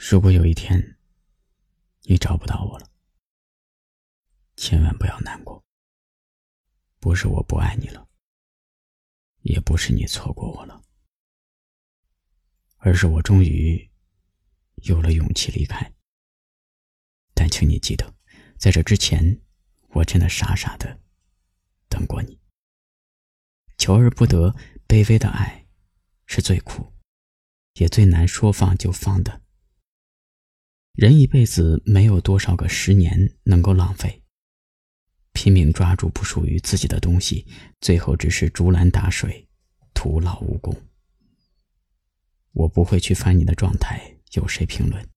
如果有一天你找不到我了，千万不要难过。不是我不爱你了，也不是你错过我了，而是我终于有了勇气离开。但请你记得，在这之前，我真的傻傻的等过你。求而不得，卑微的爱是最苦，也最难说放就放的。人一辈子没有多少个十年能够浪费。拼命抓住不属于自己的东西，最后只是竹篮打水，徒劳无功。我不会去翻你的状态，有谁评论？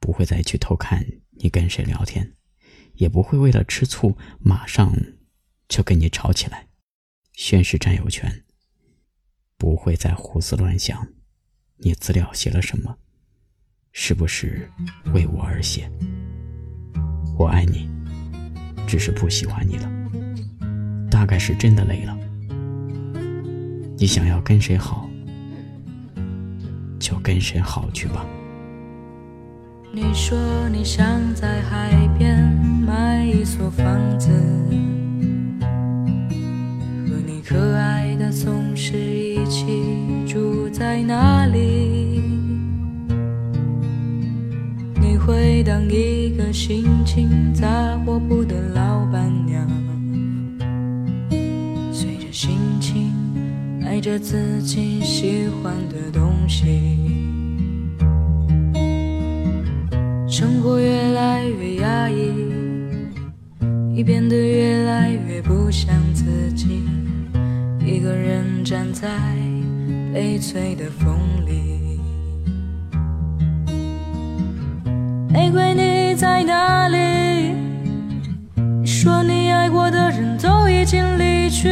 不会再去偷看你跟谁聊天，也不会为了吃醋马上就跟你吵起来，宣誓占有权。不会再胡思乱想，你资料写了什么？是不是为我而写？我爱你。只是不喜欢你了，大概是真的累了。你想要跟谁好，就跟谁好去吧。你说你想在海边买一所房子，和你可爱的松狮一起住在那里。会当一个心情杂货铺的老板娘，随着心情买着自己喜欢的东西。生活越来越压抑，已变得越来越不像自己，一个人站在悲催的风玫瑰，你在哪里？你说你爱过的人都已经离去，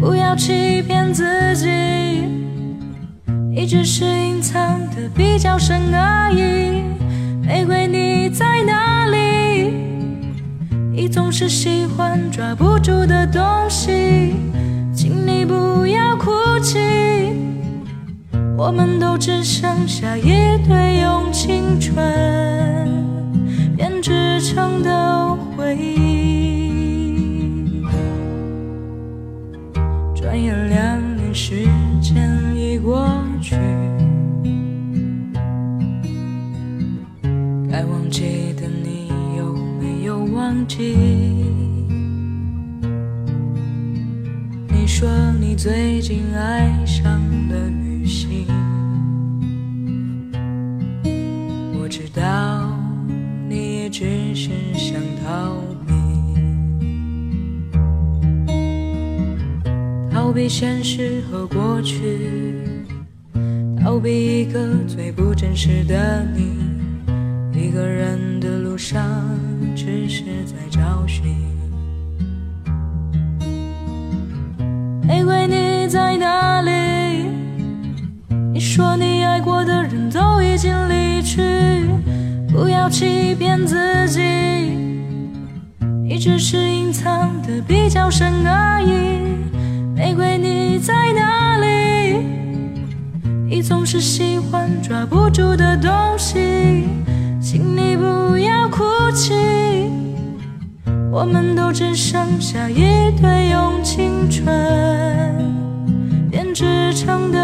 不要欺骗自己，你只是隐藏的比较深而已。玫瑰，你在哪里？你总是喜欢抓不住的东西，请你不要哭泣。我们都只剩下一堆用青春编织成的回忆。转眼两年时间已过去，该忘记的你有没有忘记？你说你最近爱上了我知道你也。只是想逃避，逃避现实和过去，逃避一个最不真实的你。一个人的路上，只是在找寻。玫瑰，不要欺骗自己，你只是隐藏的比较深而已。玫瑰，你在哪里？你总是喜欢抓不住的东西，请你不要哭泣。我们都只剩下一堆用青春编织成的。